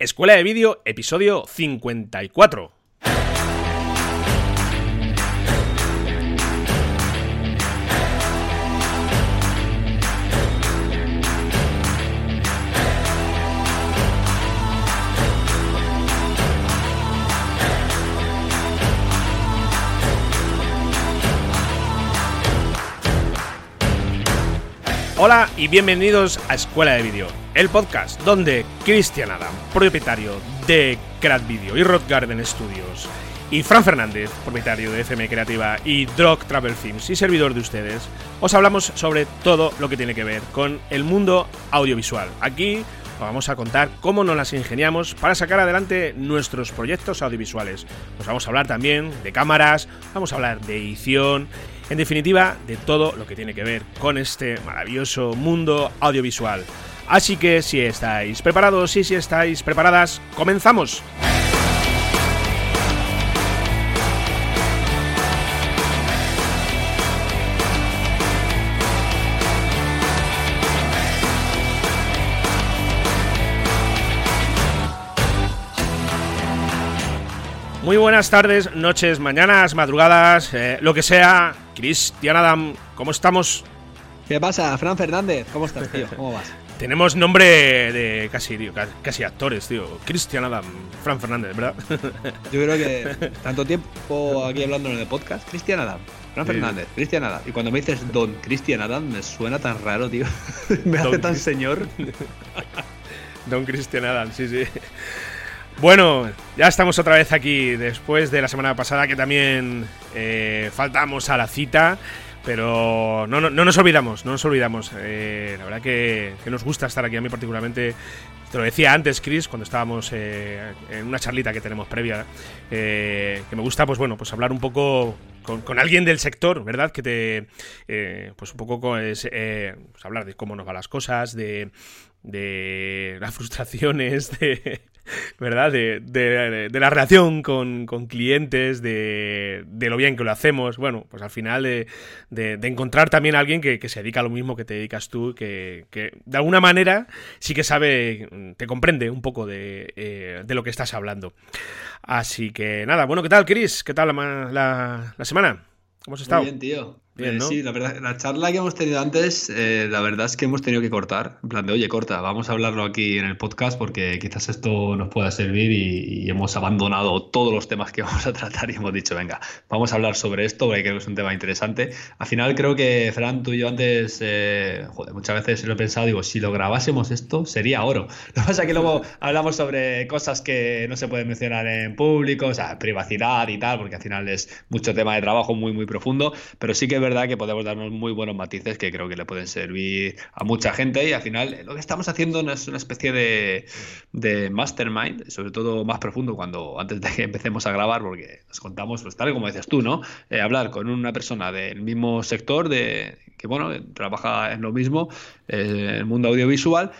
Escuela de Vídeo, episodio 54. Hola y bienvenidos a Escuela de Vídeo, el podcast donde Cristian Adam, propietario de Crat Video y Rock Garden Studios, y Fran Fernández, propietario de FM Creativa y Drog Travel Films y servidor de ustedes, os hablamos sobre todo lo que tiene que ver con el mundo audiovisual. Aquí os vamos a contar cómo nos las ingeniamos para sacar adelante nuestros proyectos audiovisuales. Os vamos a hablar también de cámaras, vamos a hablar de edición en definitiva, de todo lo que tiene que ver con este maravilloso mundo audiovisual. Así que si estáis preparados y si estáis preparadas, comenzamos. Muy buenas tardes, noches, mañanas, madrugadas, eh, lo que sea. Cristian Adam, ¿cómo estamos? ¿Qué pasa, Fran Fernández? ¿Cómo estás, tío? ¿Cómo vas? Tenemos nombre de casi, casi actores, tío. Cristian Adam, Fran Fernández, ¿verdad? Yo creo que tanto tiempo aquí hablando en el podcast, Cristian Adam, Fran Fernández, Cristian Adam. Y cuando me dices Don Cristian Adam, me suena tan raro, tío. me hace tan señor. Don Cristian Adam, sí, sí. Bueno, ya estamos otra vez aquí después de la semana pasada que también eh, faltamos a la cita, pero no, no, nos olvidamos, no nos olvidamos. Eh, la verdad que, nos gusta estar aquí a mí particularmente. Te lo decía antes, Chris, cuando estábamos eh, en una charlita que tenemos previa, que me gusta, pues bueno, pues hablar un poco con, alguien del sector, ¿verdad? Que te, pues un poco es, pues hablar de cómo nos van las cosas, de, de las frustraciones, de, ¿verdad? De, de, la relación con, clientes, de, lo bien que lo hacemos. Bueno, pues al final de, encontrar también a alguien que, se dedica a lo mismo que te dedicas tú, que, de alguna manera sí que sabe, te comprende un poco eh, de, lo que estás hablando. Así que nada, bueno, ¿qué tal, Chris? ¿Qué tal la, la semana? ¿Cómo has estado? Muy bien, tío. Eh, sí, la verdad, la charla que hemos tenido antes, eh, la verdad es que hemos tenido que cortar. En plan de, oye, corta, vamos a hablarlo aquí en el podcast porque quizás esto nos pueda servir y, hemos abandonado todos los temas que vamos a tratar y hemos dicho, venga, vamos a hablar sobre esto porque creo que es un tema interesante. Al final creo que, Fran, tú y yo antes, eh, joder, muchas veces lo he pensado, digo, si lo grabásemos esto, sería oro. Lo que pasa es que luego hablamos sobre cosas que no se pueden mencionar en público, o sea, privacidad y tal, porque al final es mucho tema de trabajo muy, muy profundo, pero sí que verdad que podemos darnos muy buenos matices que creo que le pueden servir a mucha gente y al final lo que estamos haciendo es una especie de, mastermind, sobre todo más profundo cuando antes de que empecemos a grabar, porque nos contamos, pues tal como decías tú, ¿no? Eh, hablar con una persona del mismo sector, de que bueno, trabaja en lo mismo, eh, en el mundo audiovisual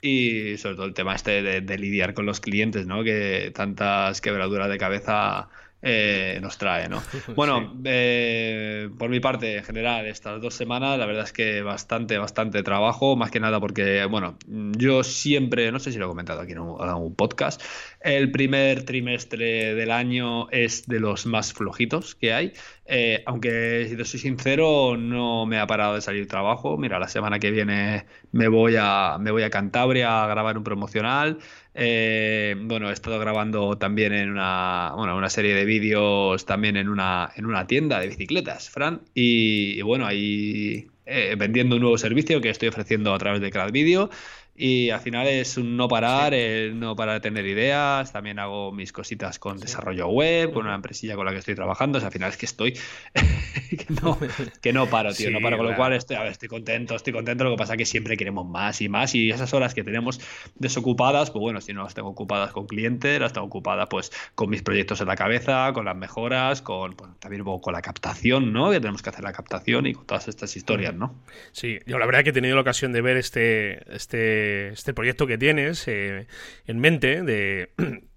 y sobre todo el tema este de, de, lidiar con los clientes, ¿no? Que tantas quebraduras de cabeza eh, nos trae, ¿no? Bueno, eh, por mi parte, en general, estas dos semanas, la verdad es que bastante, bastante trabajo, más que nada porque, bueno, yo siempre, no sé si lo he comentado aquí en un, podcast, el primer trimestre del año es de los más flojitos que hay, eh, aunque si te soy sincero, no me ha parado de salir trabajo. Mira, la semana que viene me voy a, me voy a Cantabria a grabar un promocional. Eh, bueno, he estado grabando también en una, bueno, una serie de vídeos también en una, en una tienda de bicicletas, Fran. Y, bueno, ahí eh, vendiendo un nuevo servicio que estoy ofreciendo a través de Crowd Video. Y al final es un no parar, no parar de tener ideas. También hago mis cositas con desarrollo web, con una empresilla con la que estoy trabajando. O sea, al final es que estoy que, no, paro, tío. no paro. Con lo cual estoy, a ver, estoy contento, estoy contento. Lo que pasa es que siempre queremos más y más. Y esas horas que tenemos desocupadas, pues bueno, si no las tengo ocupadas con clientes, las tengo ocupadas pues con mis proyectos en la cabeza, con las mejoras, con también con la captación, ¿no? Que tenemos que hacer la captación y con todas estas historias, ¿no? Sí, yo la verdad que he tenido la ocasión de ver este, este este proyecto que tienes eh, en mente de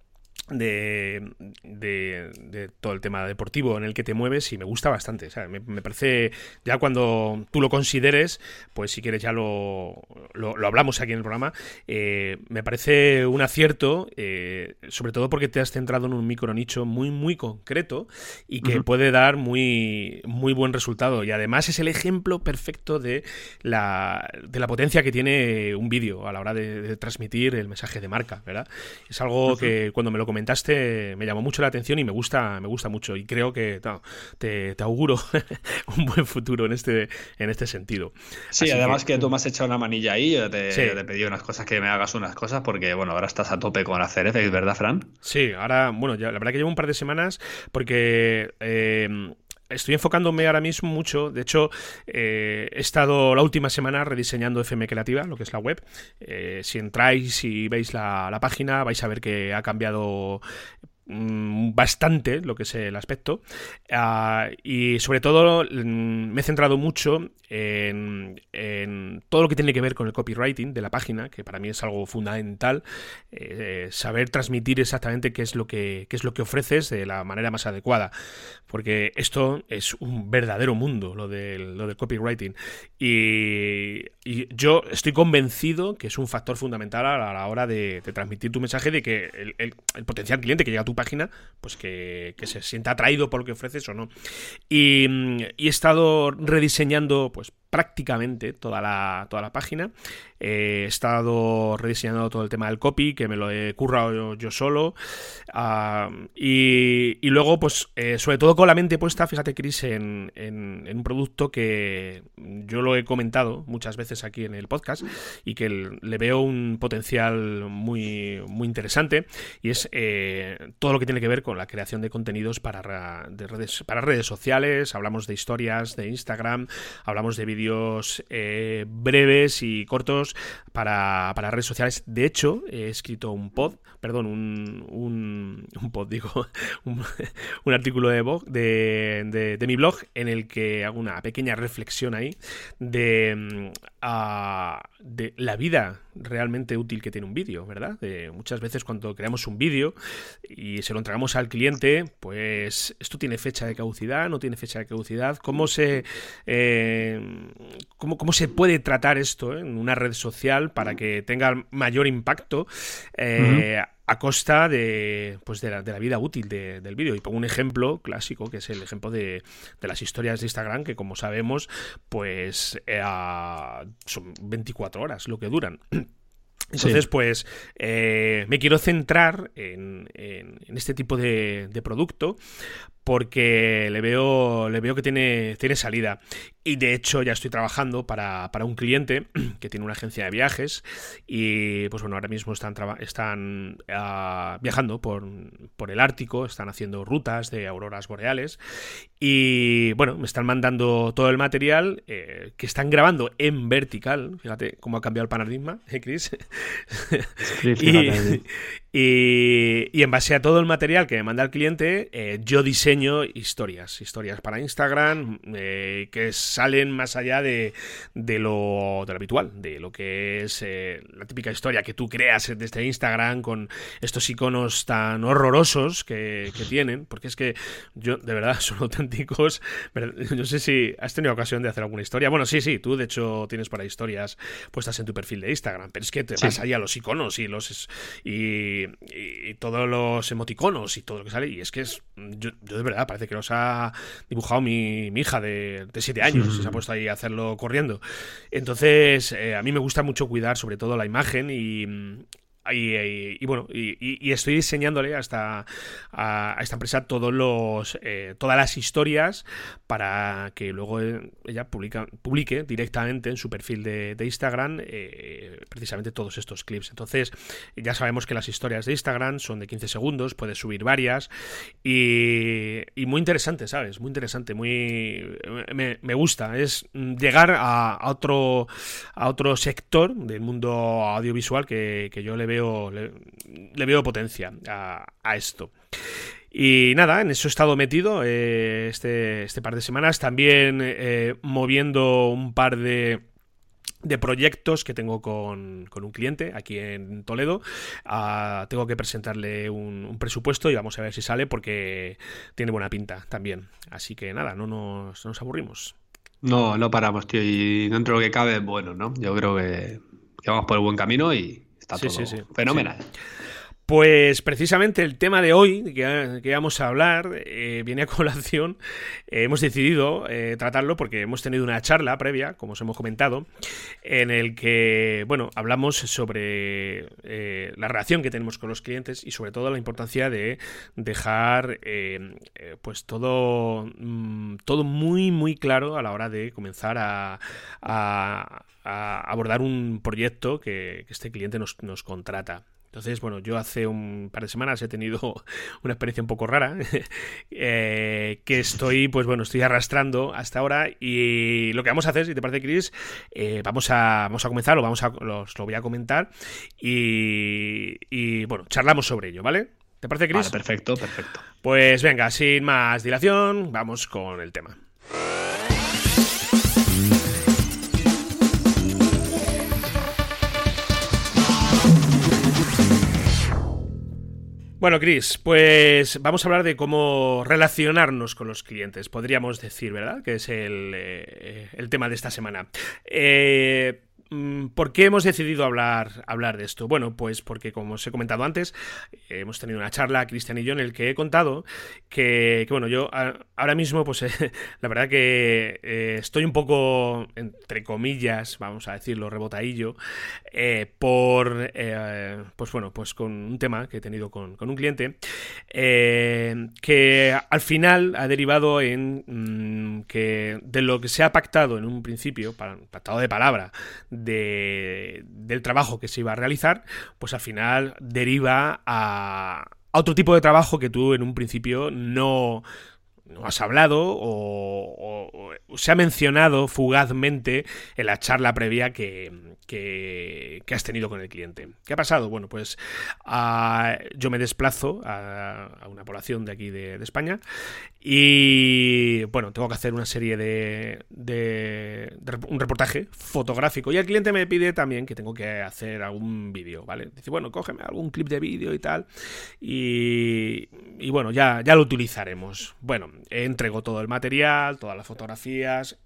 de, de, todo el tema deportivo en el que te mueves y me gusta bastante. me, parece, ya cuando tú lo consideres, pues si quieres ya lo, lo, hablamos aquí en el programa, eh, me parece un acierto, eh, sobre todo porque te has centrado en un micro nicho muy, muy concreto y que puede dar muy, muy buen resultado. Y además es el ejemplo perfecto de la, de la potencia que tiene un vídeo a la hora de, transmitir el mensaje de marca, ¿verdad? Es algo que cuando me lo comentaste me llamó mucho la atención y me gusta, me gusta mucho. Y creo que te, auguro un buen futuro en este, en este sentido. Sí, además que, tú me has echado una manilla ahí, yo te, he pedido unas cosas que me hagas unas cosas, porque bueno, ahora estás a tope con hacer efectos, ¿verdad, Fran? Sí, ahora, bueno, ya, la verdad que llevo un par de semanas porque eh, estoy enfocándome ahora mismo mucho. De hecho, eh, he estado la última semana rediseñando FM Creativa, lo que es la web. Eh, si entráis y veis la, la, página, vais a ver que ha cambiado bastante lo que es el aspecto. Ah, y sobre todo mm, me he centrado mucho en, todo lo que tiene que ver con el copywriting de la página que para mí es algo fundamental eh, saber transmitir exactamente qué es lo que qué es lo que ofreces de la manera más adecuada. Porque esto es un verdadero mundo lo del, lo del copywriting. Y, yo estoy convencido que es un factor fundamental a la, hora de, transmitir tu mensaje de que el, potencial cliente que llega a tu página, pues que, se sienta atraído por lo que ofreces o no. Y, y he estado rediseñando, pues prácticamente toda la, toda la página. he estado rediseñando todo el tema del copy, que me lo he currado yo, solo. Ah, y, luego, pues, eh, sobre todo con la mente puesta, fíjate, Chris, en, en, un producto que yo lo he comentado muchas veces aquí en el podcast y que le veo un potencial muy, muy interesante. Y es eh, todo lo que tiene que ver con la creación de contenidos para, redes, para redes sociales. Hablamos de historias de Instagram, hablamos de vídeos eh, breves y cortos para, redes sociales. De hecho, he escrito un pod, perdón, un, un, pod, digo, un, artículo de, blog, de, mi blog en el que hago una pequeña reflexión ahí de, mm, de la vida realmente útil que tiene un vídeo, ¿verdad? muchas veces cuando creamos un vídeo y se lo entregamos al cliente, pues esto tiene fecha de caducidad, no tiene fecha de caducidad, ¿cómo se, eh, cómo, cómo, se puede tratar esto en una red social para que tenga mayor impacto? Eh, a costa de, pues de, la, de la vida útil del vídeo. Y pongo un ejemplo clásico, que es el ejemplo de, de las historias de Instagram, que como sabemos, pues eh, son 24 horas lo que duran. Entonces, pues eh, me quiero centrar en, en, este tipo de, de, producto porque le veo, le veo que tiene, tiene salida. Y de hecho ya estoy trabajando para, para, un cliente que tiene una agencia de viajes y pues bueno, ahora mismo están, están uh, viajando por, por, el Ártico, están haciendo rutas de auroras boreales y bueno, me están mandando todo el material eh, que están grabando en vertical. Fíjate cómo ha cambiado el paradigma, ¿eh, Chris? y, y, en base a todo el material que me manda el cliente, eh, yo diseño historias, historias para Instagram eh, que salen más allá de, de, lo, de, lo, habitual, de lo que es eh, la típica historia que tú creas desde Instagram con estos iconos tan horrorosos que, que tienen, porque es que yo, de verdad, son auténticos. No sé si has tenido ocasión de hacer alguna historia. Bueno, sí, sí, tú de hecho tienes para historias puestas en tu perfil de Instagram, pero es que te vas allá a los iconos y los. Y, y, todos los emoticonos y todo lo que sale. Y es que es. Yo, de verdad parece que los ha dibujado mi, hija de, de siete años. y se ha puesto ahí a hacerlo corriendo. Entonces, eh, a mí me gusta mucho cuidar sobre todo la imagen y, y, bueno, y, estoy diseñándole a esta, a, esta empresa todos los, eh, todas las historias para que luego ella publica, publique directamente en su perfil de, Instagram eh, precisamente todos estos clips. Entonces, ya sabemos que las historias de Instagram son de 15 segundos, puedes subir varias y, muy interesante, ¿sabes? Muy interesante, muy... Me, me gusta, es llegar a, otro, a otro sector del mundo audiovisual que, que yo le veo le, veo potencia a, esto. Y nada, en eso he estado metido eh, este, este, par de semanas. También eh, moviendo un par de de proyectos que tengo con, un cliente aquí en Toledo. Ah, tengo que presentarle un, presupuesto y vamos a ver si sale porque tiene buena pinta también. Así que nada, no nos, aburrimos. No, no paramos, tío. Y dentro de lo que cabe, bueno, ¿no? Yo creo que, vamos por el buen camino y está todo fenomenal. Pues precisamente el tema de hoy que, vamos a hablar eh, viene a colación. hemos decidido eh, tratarlo porque hemos tenido una charla previa, como os hemos comentado, en el que, bueno, hablamos sobre eh, la relación que tenemos con los clientes y sobre todo la importancia de dejar pues todo, mm, todo muy, muy claro a la hora de comenzar a, abordar un proyecto que, este cliente nos, nos contrata. Entonces, bueno, yo hace un par de semanas he tenido una experiencia un poco rara eh, que estoy, pues bueno, estoy arrastrando hasta ahora y lo que vamos a hacer, si te parece, Chris, eh, vamos, a, vamos a comenzar, lo, vamos a, lo voy a comentar y, bueno, charlamos sobre ello, ¿vale? ¿Te parece, Chris? perfecto, perfecto. Pues venga, sin más dilación, vamos con el tema. Bueno, Chris, pues vamos a hablar de cómo relacionarnos con los clientes, podríamos decir, ¿verdad? Que es el, eh, el tema de esta semana. Eh, ¿Por qué hemos decidido hablar, hablar de esto? Bueno, pues porque, como os he comentado antes, hemos tenido una charla, Cristian y yo, en el que he contado que, bueno, yo ahora mismo, pues la verdad que eh, estoy un poco, entre comillas, vamos a decirlo, rebotadillo, eh, por, eh, pues bueno, pues con un tema que he tenido con, un cliente, que al final ha derivado en mm, que de lo que se ha pactado en un principio, pactado de palabra, del trabajo que se iba a realizar, pues al final deriva a, otro tipo de trabajo que tú en un principio no, has hablado o, se ha mencionado fugazmente en la charla previa que, que, has tenido con el cliente. ¿Qué ha pasado? Bueno, pues ah, yo me desplazo a, una población de aquí de, España y bueno, tengo que hacer una serie de, de, un reportaje fotográfico y el cliente me pide también que tengo que hacer algún vídeo, ¿vale? Dice, bueno, cógeme algún clip de vídeo y tal y, y bueno, ya, ya lo utilizaremos. Bueno, entrego todo el material, todas las fotografías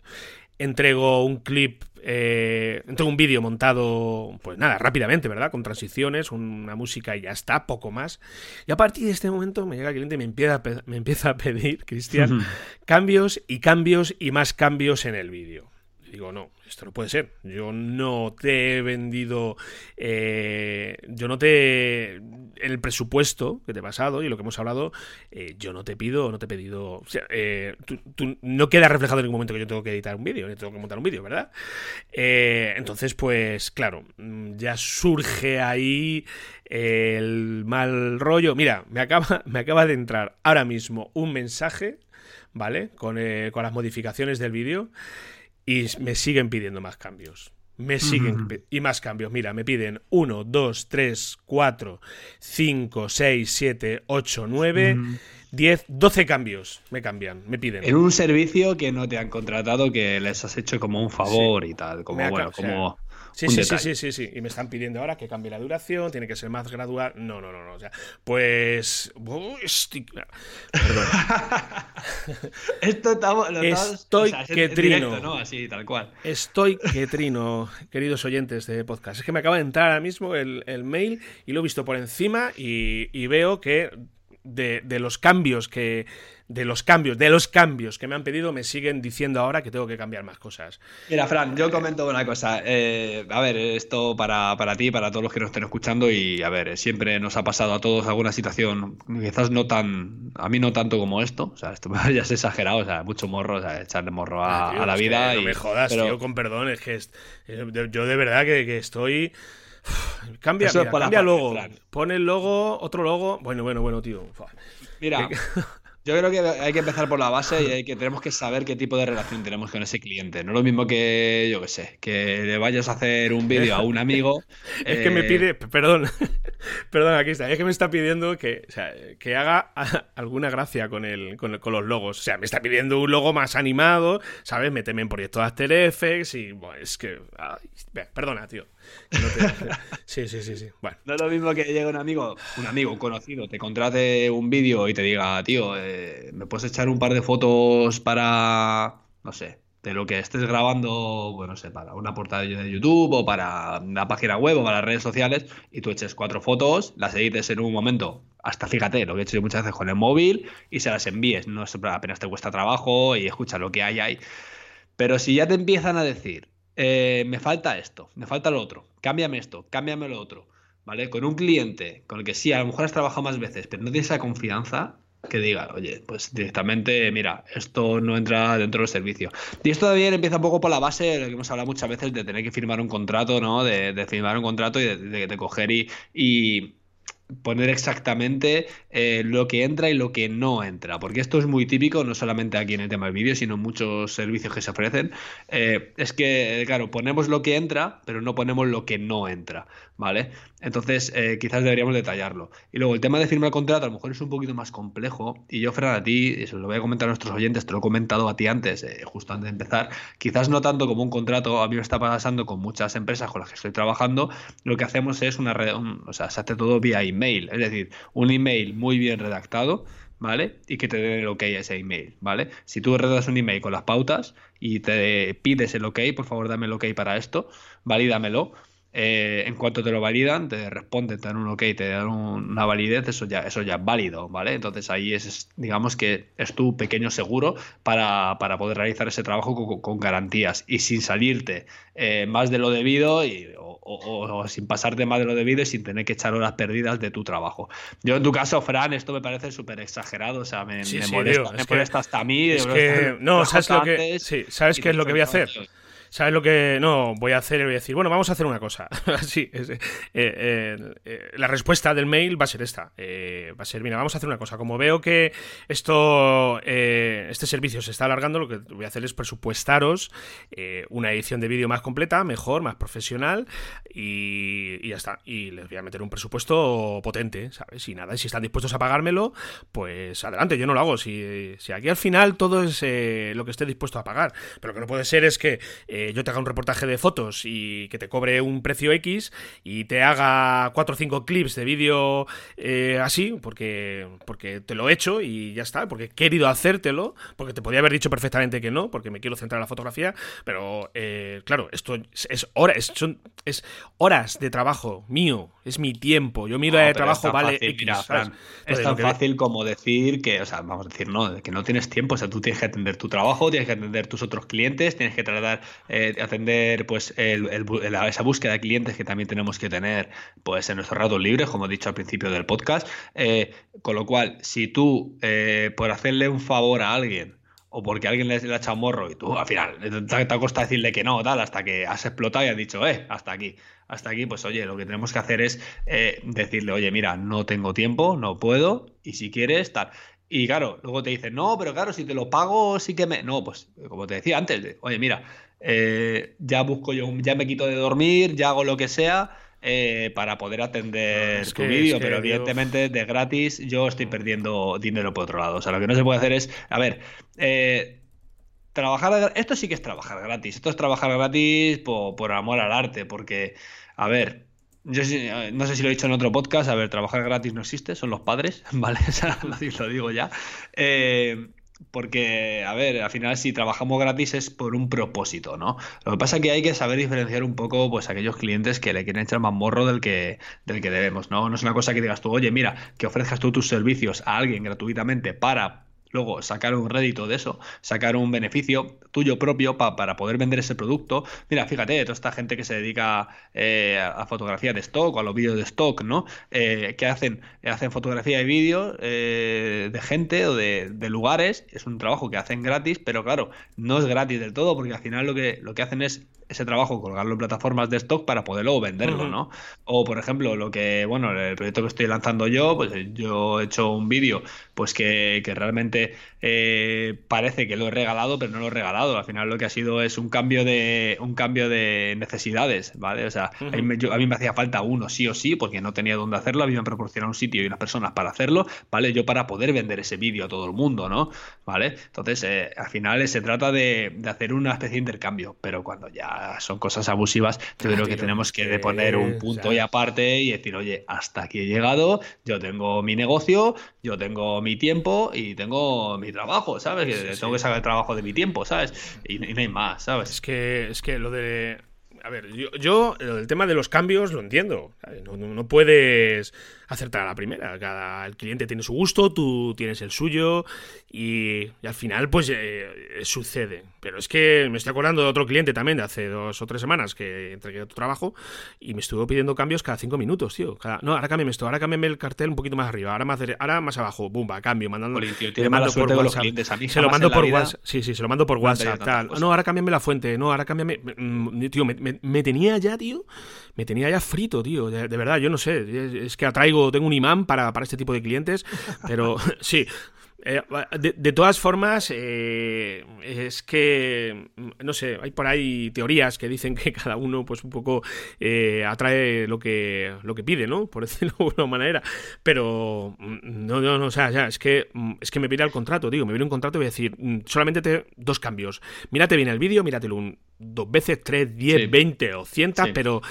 entrego un clip, eh, entrego un vídeo montado, pues nada, rápidamente, ¿verdad? Con transiciones, una música y ya está, poco más. Y a partir de este momento me llega el cliente y me empieza a, me empieza a pedir, Cristian, cambios y cambios y más cambios en el vídeo. Digo, no, esto no puede ser. Yo no te he vendido, eh, yo no te, el presupuesto que te he pasado y lo que hemos hablado, eh, yo no te pido, no te he pedido, o sea, eh, tú, no queda reflejado en ningún momento que yo tengo que editar un vídeo, yo tengo que montar un vídeo, ¿verdad? entonces, pues, claro, mm, ya surge ahí el mal rollo. Mira, me acaba, me acaba de entrar ahora mismo un mensaje, ¿vale? Con, con las modificaciones del vídeo y me siguen pidiendo más cambios. Me siguen y más cambios. Mira, me piden 1, 2, 3, 4, 5, 6, 7, 8, 9, 10, 12 cambios. Me cambian, me piden. En un servicio que no te han contratado, que les has hecho como un favor y tal. Como, bueno, como. Sí, sí, sí, sí, sí, sí. Y me están pidiendo ahora que cambie la duración, tiene que ser más gradual. No, no, no, no. O sea, pues. Perdón. Esto estamos, Estoy que trino. ¿no? Así, tal cual. Estoy que trino, queridos oyentes de podcast. Es que me acaba de entrar ahora mismo el, el mail y lo he visto por encima y, y veo que de, de los cambios que de los cambios, de los cambios que me han pedido, me siguen diciendo ahora que tengo que cambiar más cosas. Mira, Fran, yo comento una cosa. Eh, a ver, esto para, para ti, para todos los que nos estén escuchando, y a ver, siempre nos ha pasado a todos alguna situación, quizás no tan, a mí no tanto como esto, o sea, esto ya es exagerado, o sea, mucho morro, o sea, echarle morro a, ah, la vida. y, no me jodas, tío, con perdón, es que yo de verdad que, estoy... Cambia, cambia logo. Pone el logo, otro logo. Bueno, bueno, bueno, tío. Mira, Yo creo que hay que empezar por la base y hay que, tenemos que saber qué tipo de relación tenemos con ese cliente. No es lo mismo que, yo qué sé, que le vayas a hacer un vídeo a un amigo. es que me eh, pide, perdón, perdón, aquí está, es que me está pidiendo que, que haga alguna gracia con, el, con, los logos. O sea, me está pidiendo un logo más animado, ¿sabes? Méteme en proyectos After Effects y, bueno, es que... perdona, tío. Sí, sí, sí, sí. Bueno. No es lo mismo que llegue un amigo, un amigo, un conocido, te contrate un vídeo y te diga, tío, eh, ¿me puedes echar un par de fotos para, no sé, de lo que estés grabando, bueno, no sé, para una portada de YouTube o para una página web o para las redes sociales y tú eches cuatro fotos, las edites en un momento, hasta fíjate, lo que he hecho yo muchas veces con el móvil y se las envíes, no apenas te cuesta trabajo y escucha lo que hay ahí. Pero si ya te empiezan a decir, eh, me falta esto, me falta lo otro, cámbiame esto, cámbiame lo otro, ¿vale? Con un cliente con el que sí, a lo mejor has trabajado más veces, pero no tienes esa confianza, que diga, oye, pues directamente, mira, esto no entra dentro del servicio. Y esto también empieza un poco por la base de lo que hemos hablado muchas veces de tener que firmar un contrato, ¿no? De, firmar un contrato y de, coger y poner exactamente eh, lo que entra y lo que no entra, porque esto es muy típico, no solamente aquí en el tema del vídeo, sino en muchos servicios que se ofrecen. Eh, es que, claro, ponemos lo que entra, pero no ponemos lo que no entra, ¿vale? Entonces, eh, quizás deberíamos detallarlo. Y luego, el tema de firmar contrato a lo mejor es un poquito más complejo, y yo, Fran, a ti, eso lo voy a comentar a nuestros oyentes, te lo he comentado a ti antes, justo antes de empezar, quizás no tanto como un contrato, a mí me está pasando con muchas empresas con las que estoy trabajando, lo que hacemos es una red, o sea, se hace todo vía email es decir, un email muy bien redactado, ¿vale? Y que te den el ok a ese email, ¿vale? Si tú redactas un email con las pautas y te pides el ok, por favor dame el ok para esto, valídamelo, eh, en cuanto te lo validan, te responden, te dan un ok, te dan una validez, eso ya, eso ya es válido, ¿vale? Entonces ahí es, digamos que es tu pequeño seguro para, poder realizar ese trabajo con, garantías y sin salirte eh, más de lo debido y, o, sin pasarte más de lo debido y sin tener que echar horas perdidas de tu trabajo. Yo en tu caso, Fran, esto me parece súper exagerado, o sea, me, molesta, hasta a mí. no, ¿sabes lo que, sí, ¿sabes qué es lo que voy a hacer? ¿Sabes lo que no voy a hacer? Voy a decir, bueno, vamos a hacer una cosa. Así, eh, eh, eh, la respuesta del mail va a ser esta. va a ser, mira, vamos a hacer una cosa. Como veo que esto, este servicio se está alargando, lo que voy a hacer es presupuestaros una edición de vídeo más completa, mejor, más profesional y, ya está. Y les voy a meter un presupuesto potente, ¿sabes? Y nada, si están dispuestos a pagármelo, pues adelante, yo no lo hago. Si, si aquí al final todo es lo que esté dispuesto a pagar. Pero lo que no puede ser es que eh, yo te haga un reportaje de fotos y que te cobre un precio X y te haga 4 o 5 clips de vídeo eh, así, porque, porque te lo he hecho y ya está, porque he querido hacértelo, porque te podía haber dicho perfectamente que no, porque me quiero centrar en la fotografía, pero eh, claro, esto es, horas, son, es horas de trabajo mío, es mi tiempo, yo miro de trabajo, vale X. es tan fácil como decir que, o sea, vamos a decir, no, que no tienes tiempo, o sea, tú tienes que atender tu trabajo, tienes que atender tus otros clientes, tienes que tratar eh, atender pues esa búsqueda de clientes que también tenemos que tener pues en nuestros ratos libres, como he dicho al principio del podcast. Eh, con lo cual, si tú eh, por hacerle un favor a alguien o porque alguien le, ha echado morro y tú al final te, te costa decirle que no, tal, hasta que has explotado y has dicho, eh, hasta aquí, hasta aquí, pues oye, lo que tenemos que hacer es decirle, oye, mira, no tengo tiempo, no puedo, y si quieres, tal. Y claro, luego te dicen, no, pero claro, si te lo pago, sí que me. No, pues como te decía antes, oye, mira, eh, ya busco yo, ya me quito de dormir, ya hago lo que sea. Eh, para poder atender tu vídeo, pero evidentemente de gratis yo estoy perdiendo dinero por otro lado. O sea, lo que no se puede hacer es, a ver, eh, trabajar, esto sí que es trabajar gratis, esto es trabajar gratis por, por amor al arte, porque, a ver, yo no sé si lo he dicho en otro podcast, a ver, trabajar gratis no existe, son los padres, ¿vale? O sea, lo digo ya. Eh, porque, a ver, al final si trabajamos gratis es por un propósito, ¿no? Lo que pasa es que hay que saber diferenciar un poco, pues, aquellos clientes que le quieren echar más morro del que, del que debemos, ¿no? No es una cosa que digas tú, oye, mira, que ofrezcas tú tus servicios a alguien gratuitamente para luego sacar un rédito de eso, sacar un beneficio tuyo propio para poder vender ese producto. Mira, fíjate, toda esta gente que se dedica eh, a fotografía de stock o a los vídeos de stock, ¿no? Eh, que hacen, hacen fotografía y vídeos eh, de gente o de, lugares, es un trabajo que hacen gratis, pero claro, no es gratis del todo, porque al final lo que, lo que hacen es ese trabajo, colgarlo en plataformas de stock para poder luego venderlo, ¿no? O, por ejemplo, lo que, bueno, el proyecto que estoy lanzando yo, pues yo he hecho un vídeo, pues que, realmente eh, parece que lo he regalado, pero no lo he regalado. Al final lo que ha sido es un cambio de, un cambio de necesidades, ¿vale? O sea, a, mí me, hacía falta uno sí o sí, porque no tenía dónde hacerlo, a mí me proporcionado un sitio y unas personas para hacerlo, ¿vale? Yo para poder vender ese vídeo a todo el mundo, ¿no? ¿Vale? Entonces, eh, al final se trata de, de hacer una especie de intercambio, pero cuando ya son cosas abusivas, yo creo que tenemos que poner un punto y aparte y decir, oye, hasta aquí he llegado, yo tengo mi negocio, yo tengo mi tiempo y tengo mi trabajo, ¿sabes? Que tengo que sacar el trabajo de mi tiempo, ¿sabes? Y, y, no hay más, ¿sabes? Es que, es que lo de a ver, yo, yo, el tema de los cambios lo entiendo. No, no, puedes acertar a la primera. Cada el cliente tiene su gusto, tú tienes el suyo y, al final pues eh, sucede. Pero es que me estoy acordando de otro cliente también de hace dos o tres semanas que entregué tu trabajo y me estuvo pidiendo cambios cada cinco minutos, tío. no, ahora cámbiame esto, ahora cámbiame el cartel un poquito más arriba, ahora más, ahora más abajo, bumba, cambio, mandando. le mando por WhatsApp. se lo mando por WhatsApp. Sí, sí, se lo mando por WhatsApp. Tal. No, ahora cámbiame la fuente, no, ahora cámbiame. Mm, tío, me, me, tenía ya, tío, me tenía ya frito, tío. De, verdad, yo no sé. Es, que atraigo, tengo un imán para, para este tipo de clientes, pero sí. Eh, de, todas formas, eh, es que, no sé, hay por ahí teorías que dicen que cada uno, pues un poco eh, atrae lo que, lo que pide, ¿no? Por decirlo de alguna manera. Pero, mm, no, no, no, o sea, ya, es que, mm, es que me pide el contrato, digo, me viene un contrato y voy a decir, mm, solamente te, dos cambios. Mírate bien el vídeo, míratelo un, dos veces, tres, diez, veinte o cientas, pero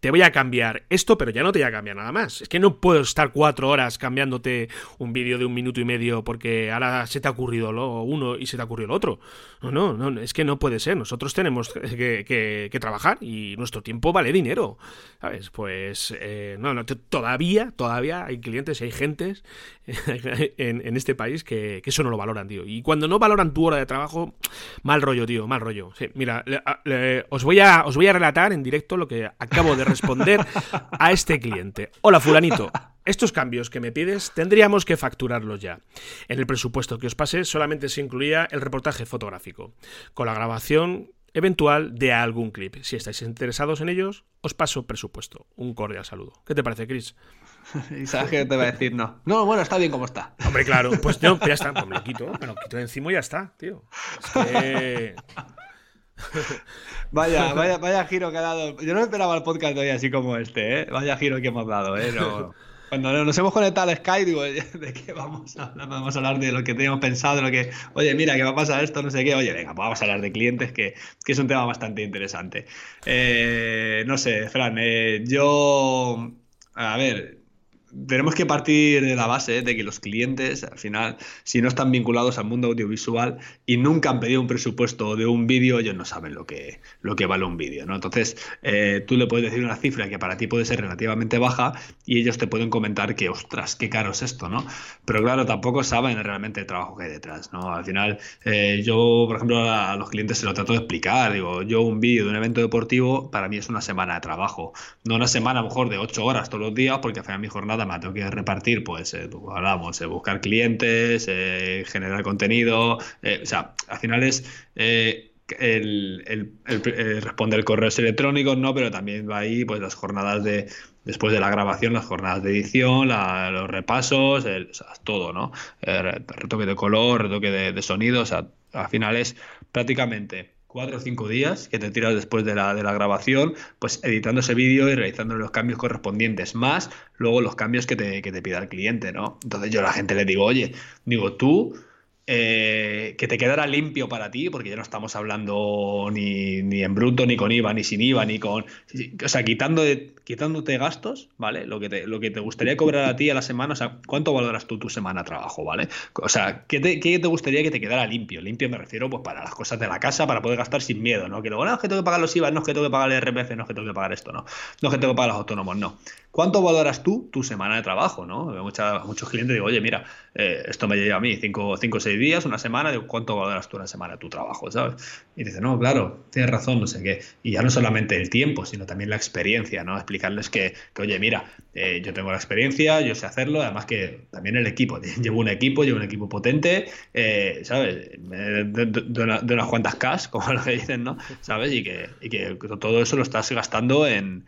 te voy, a, cambiar esto, pero ya no te voy a cambiar nada más. Es que no puedo estar cuatro horas cambiándote un vídeo de un minuto y medio porque ahora se te ha ocurrido lo uno y se te ha ocurrido lo otro. No, no, no, es que no puede ser. Nosotros tenemos que, trabajar y nuestro tiempo vale dinero. ¿Sabes? Pues eh, no, no, todavía, todavía hay clientes y hay gentes en, este país que, eso no lo valoran, tío. Y cuando no valoran tu hora de trabajo, mal rollo, tío, mal rollo. mira, os, voy a, os voy a relatar en directo lo que acabo de responder a este cliente. Hola, fulanito. Estos cambios que me pides tendríamos que facturarlos ya. En el presupuesto que os pasé solamente se incluía el reportaje fotográfico, con la grabación eventual de algún clip. Si estáis interesados en ellos, os paso presupuesto. Un cordial saludo. ¿Qué te parece, Chris? y sabes que te va a decir no. No, bueno, está bien como está. Hombre, claro, pues yo ya está, pues me lo quito, me lo quito de encima y ya está, tío. Es que... vaya, vaya, vaya giro que ha dado. Yo no esperaba el podcast de hoy así como este, ¿eh? Vaya giro que hemos dado, ¿eh? Cuando nos hemos conectado al Skype, digo, ¿de qué vamos a hablar? Vamos a hablar de lo que teníamos pensado, de lo que, oye, mira, que va a pasar esto, no sé qué. Oye, venga, pues vamos a hablar de clientes, que, que es un tema bastante interesante. Eh, no sé, Fran, eh, yo, a ver, tenemos que partir de la base de que los clientes, al final, si no están vinculados al mundo audiovisual y nunca han pedido un presupuesto de un vídeo, ellos no saben lo que, lo que vale un vídeo, ¿no? Entonces, eh, tú le puedes decir una cifra que para ti puede ser relativamente baja y ellos te pueden comentar que, ostras, qué caro es esto, ¿no? Pero claro, tampoco saben realmente el trabajo que hay detrás, ¿no? Al final, eh, yo, por ejemplo, a los clientes se lo trato de explicar, digo, yo un vídeo de un evento deportivo, para mí es una semana de trabajo, no una semana a lo mejor de ocho horas todos los días, porque al final mi jornada me tengo que repartir, pues, eh, hablamos, eh, buscar clientes, eh, generar contenido, o sea, al final es el, responder correos electrónicos, ¿no? Pero también va ahí, pues, las jornadas de, después de la grabación, las jornadas de edición, los repasos, todo, ¿no? retoque de color, retoque de, de sonido, o sea, al final es prácticamente cuatro o cinco días que te tiras después de la, de la grabación, pues editando ese vídeo y realizando los cambios correspondientes, más luego los cambios que te, que te pida el cliente, ¿no? Entonces yo a la gente le digo, oye, digo, tú eh, que te quedara limpio para ti, porque ya no estamos hablando ni, ni, en bruto, ni con IVA, ni sin IVA, ni con. O sea, quitando quitándote gastos, ¿vale? Lo que, te, lo que te gustaría cobrar a ti a la semana, o sea, ¿cuánto valoras tú tu semana de trabajo, ¿vale? O sea, ¿qué te, ¿qué te, gustaría que te quedara limpio? Limpio me refiero, pues, para las cosas de la casa, para poder gastar sin miedo, ¿no? Que luego, no, es que tengo que pagar los IVA, no es que tengo que pagar el RPF, no es que tengo que pagar esto, no. No es que tengo que pagar los autónomos, no. ¿Cuánto valoras tú tu semana de trabajo? ¿no? muchos clientes digo, oye, mira, eh, esto me lleva a mí 5 o 6 días, una semana, digo, ¿cuánto valoras tú una semana de tu trabajo? ¿sabes? Y dice, no, claro, tienes razón, no sé qué. Y ya no solamente el tiempo, sino también la experiencia, ¿no? explicarles que, oye, mira, eh, yo tengo la experiencia, yo sé hacerlo, además que también el equipo, llevo un equipo, llevo un equipo potente, eh, ¿sabes? De, unas cuantas cash, como lo que dicen, ¿no? ¿Sabes? Y que, y que todo eso lo estás gastando en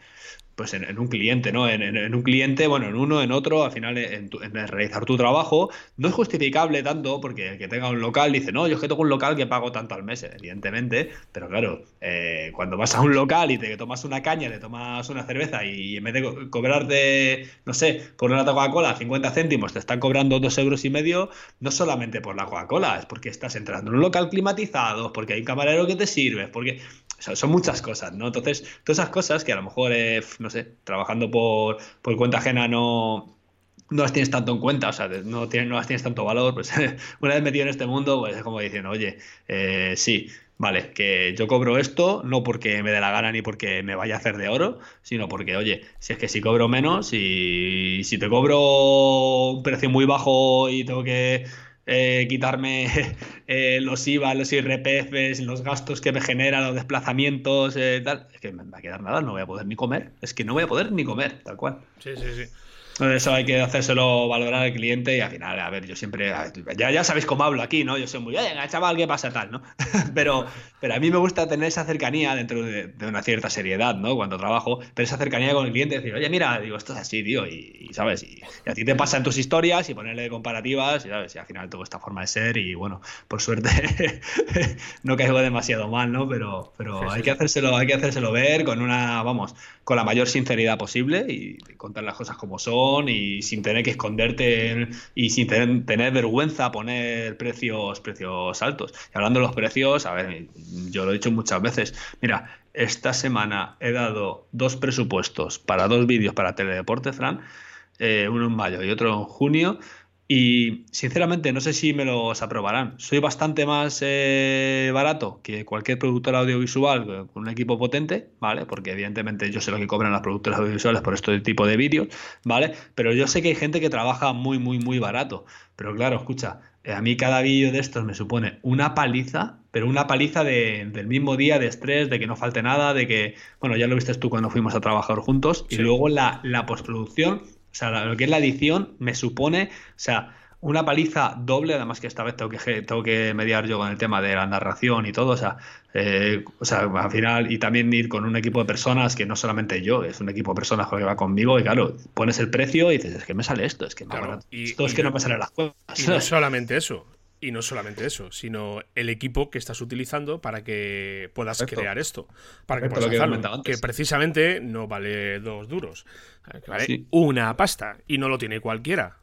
pues en, un cliente, ¿no? En, un cliente, bueno, en uno, en otro, al final en, realizar tu trabajo, no es justificable tanto porque el que tenga un local dice, no, yo es que tengo un local que pago tanto al mes, evidentemente, pero claro, eh, cuando vas a un local y te tomas una caña, te tomas una cerveza y en vez de cobrarte, no sé, por una Coca-Cola 50 céntimos, te están cobrando dos euros y medio, no solamente por la Coca-Cola, es porque estás entrando en un local climatizado, porque hay un camarero que te sirve, porque son muchas cosas, ¿no? Entonces, todas esas cosas que a lo mejor, eh, no sé, trabajando por, por cuenta ajena no, no las tienes tanto en cuenta, o sea, no, tienes, no las tienes tanto valor, pues una vez metido en este mundo, pues es como diciendo, oye, eh, sí, vale, que yo cobro esto no porque me dé la gana ni porque me vaya a hacer de oro, sino porque, oye, si es que si cobro menos y si te cobro un precio muy bajo y tengo que eh, quitarme eh, los IVA, los IRPFs, los gastos que me generan, los desplazamientos, eh, tal, es que me va a quedar nada, no voy a poder ni comer, es que no voy a poder ni comer, tal cual. Sí, sí, sí. Eso hay que hacérselo valorar al cliente y al final, a ver, yo siempre, ya, ya sabéis cómo hablo aquí, ¿no? Yo soy muy, venga, chaval, ¿qué pasa tal, no? pero, pero a mí me gusta tener esa cercanía dentro de, una cierta seriedad, ¿no? Cuando trabajo, pero esa cercanía con el cliente, decir, oye, mira, digo, esto es así, tío, y, ¿sabes? Y, a ti te pasa en tus historias y ponerle comparativas, y, ¿sabes? Y al final tengo esta forma de ser y, bueno, por suerte no caigo demasiado mal, ¿no? Pero, pero hay, Que hacérselo, hay que hacérselo ver con una, vamos, con la mayor sinceridad posible y contar las cosas como son y sin tener que esconderte y sin tener, vergüenza poner precios, precios altos. Y hablando de los precios, a ver, yo lo he dicho muchas veces, mira, esta semana he dado dos presupuestos para dos vídeos para Teledeporte, Fran, eh, uno en mayo y otro en junio, y sinceramente no sé si me los aprobarán. Soy bastante más eh, barato que cualquier productor audiovisual con un equipo potente, ¿vale? Porque evidentemente yo sé lo que cobran las productoras audiovisuales por este tipo de vídeos, ¿vale? Pero yo sé que hay gente que trabaja muy, muy, muy barato. Pero claro, escucha, eh, a mí cada vídeo de estos me supone una paliza, pero una paliza del mismo día de estrés, de que no falte nada, de que, bueno, ya lo viste tú cuando fuimos a trabajar juntos, y luego la, la postproducción o sea, lo que es la edición me supone, o sea, una paliza doble, además que esta vez tengo que, tengo que mediar yo con el tema de la narración y todo, o sea, eh, o sea, al final, y también ir con un equipo de personas que no solamente yo, es un equipo de personas que va conmigo y claro, pones el precio y dices, es que me sale esto, es que, esto es que no me las cosas. Y no solamente eso, y no solamente eso, sino el equipo que estás utilizando para que puedas crear esto. Para que puedas hacerlo. Que, precisamente no vale dos duros. vale una pasta. Y no lo tiene cualquiera.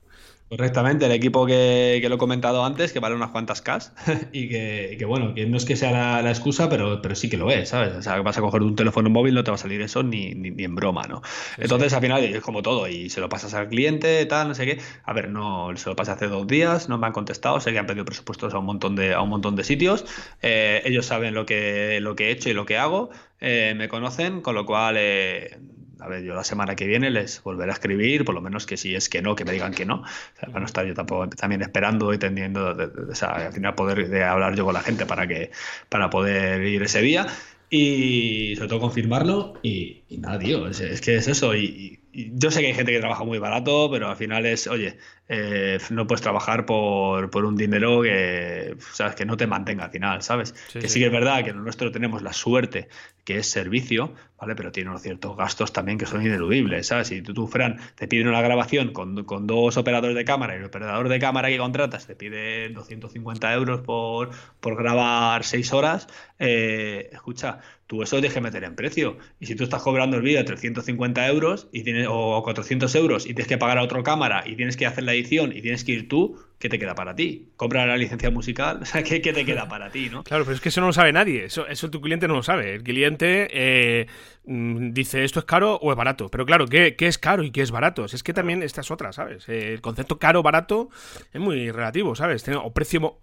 Correctamente, el equipo que, lo he comentado antes, que vale unas cuantas Ks, y que, bueno, que no es que sea la, excusa, pero, pero sí que lo es, ¿sabes? O sea, que vas a coger un teléfono móvil, no te va a salir eso ni, ni, en broma, ¿no? Entonces, al final, es como todo, y se lo pasas al cliente, tal, no sé qué. A ver, no, se lo pasé hace dos días, no me han contestado, sé que han pedido presupuestos a un montón de, a un montón de sitios. Eh, ellos saben lo que, lo que he hecho y lo que hago, eh, me conocen, con lo cual eh, a ver, yo la semana que viene les volveré a escribir, por lo menos que si es que no, que me digan que no. O para no estar yo tampoco también esperando y tendiendo, o sea, al final poder de hablar yo con la gente para que para poder ir ese día y sobre todo confirmarlo y, nada, tío, es, que es eso y, yo sé que hay gente que trabaja muy barato, pero al final es, oye, eh, no puedes trabajar por, por, un dinero que, sabes, que no te mantenga al final, ¿sabes? que sí. que es verdad que en nuestro tenemos la suerte que es servicio, ¿vale? Pero tiene unos ciertos gastos también que son ineludibles, ¿sabes? Si tú, tú Fran, te piden una grabación con, con, dos operadores de cámara y el operador de cámara que contratas te pide 250 euros por, por grabar seis horas, eh, escucha, tú eso tienes que meter en precio. Y si tú estás cobrando el vídeo a 350 euros y tienes, o 400 euros y tienes que pagar a otra cámara y tienes que hacer la edición y tienes que ir tú, ¿qué te queda para ti? Compra la licencia musical, ¿qué, ¿qué, te queda para ti? ¿no? Claro, pero es que eso no lo sabe nadie. Eso, eso tu cliente no lo sabe. El cliente eh, mm, dice esto es caro o es barato. Pero claro, ¿qué, es caro y qué es barato? Es que también esta es otra, ¿sabes? El concepto caro-barato es muy relativo, ¿sabes? O precio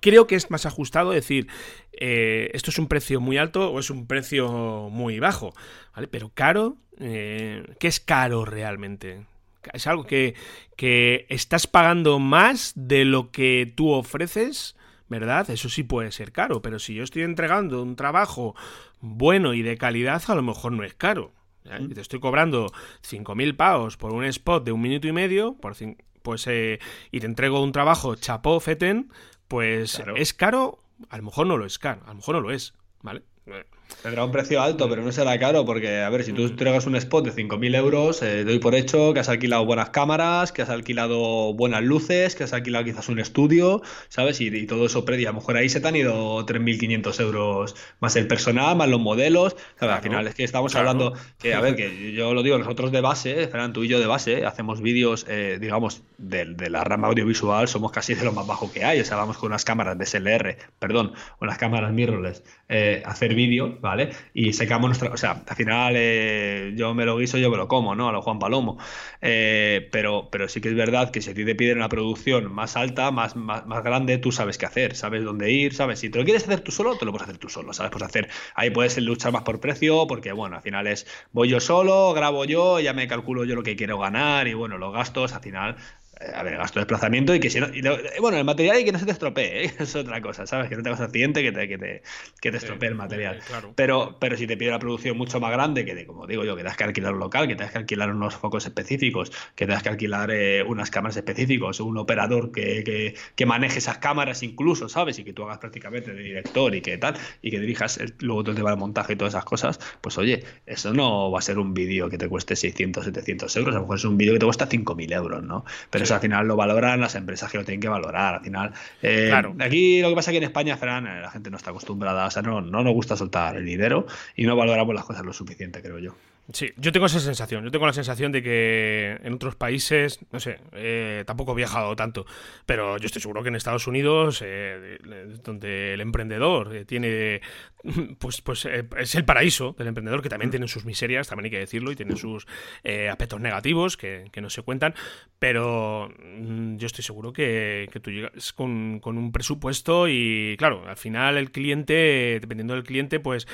creo que es más ajustado decir, eh, esto es un precio muy alto o es un precio muy bajo, ¿vale? Pero caro, eh, ¿qué es caro realmente? Es algo que, que estás pagando más de lo que tú ofreces, ¿verdad? Eso sí puede ser caro, pero si yo estoy entregando un trabajo bueno y de calidad, a lo mejor no es caro. Y te estoy cobrando 5.000 pavos por un spot de un minuto y medio, por pues eh, y te entrego un trabajo chapó feten, pues es caro, a lo mejor no lo es caro, a lo mejor no lo es, ¿vale? Tendrá un precio alto, pero no será caro, porque, a ver, si tú entregas un spot de 5.000 euros, eh, doy por hecho que has alquilado buenas cámaras, que has alquilado buenas luces, que has alquilado quizás un estudio, ¿sabes? Y, todo eso previo. A lo mejor ahí se te han ido 3.500 euros más el personal, más los modelos. Al final es que estamos hablando que, a ver, que yo lo digo, nosotros de base, Fernando, tú y yo de base, hacemos vídeos, eh, digamos, de, de, la rama audiovisual, somos casi de lo más bajo que hay. O sea, vamos con unas cámaras de SLR, perdón, unas cámaras mirrorless, eh, hacer vídeo ¿vale? Y secamos nuestra. O sea, al final eh, yo me lo guiso, yo me lo como, ¿no? A lo Juan Palomo. Eh, pero, pero sí que es verdad que si a ti te piden una producción más alta, más, más, grande, tú sabes qué hacer, sabes dónde ir, sabes. Si te lo quieres hacer tú solo, te lo puedes hacer tú solo, ¿sabes? Pues hacer. Ahí puedes luchar más por precio, porque, bueno, al final es. Voy yo solo, grabo yo, ya me calculo yo lo que quiero ganar, y bueno, los gastos, al final a ver, gasto de desplazamiento y que si no. bueno, el material y que no se te estropee, ¿eh? es otra cosa, ¿sabes? Que no tengas accidente que te, que te, que te estropee el material. pero, pero si te pide una producción mucho más grande, que como digo yo, que tengas que alquilar un local, que tengas que alquilar unos focos específicos, que tengas que alquilar eh, unas cámaras específicas, un operador que, que, que, maneje esas cámaras incluso, ¿sabes? Y que tú hagas prácticamente de director y que tal, y que dirijas luego todo el tema del montaje y todas esas cosas, pues oye, eso no va a ser un vídeo que te cueste 600, 700 euros, a lo mejor es un vídeo que te cuesta 5.000 euros, ¿no? Pero al final lo valoran las empresas que lo tienen que valorar. Al final, eh, aquí lo que pasa es que en España, Fran, eh, la gente no está acostumbrada, o sea, no, no nos gusta soltar el dinero y no valoramos las cosas lo suficiente, creo yo. Sí, yo tengo esa sensación. Yo tengo la sensación de que en otros países, no sé, eh, tampoco he viajado tanto, pero yo estoy seguro que en Estados Unidos, eh, donde el emprendedor eh, tiene, pues, pues es el paraíso del emprendedor, que también tiene sus miserias, también hay que decirlo, y tiene sus aspectos negativos que, no se cuentan, pero mm, yo estoy seguro que, tú llegas con, con, un presupuesto y, claro, al final el cliente, dependiendo del cliente, pues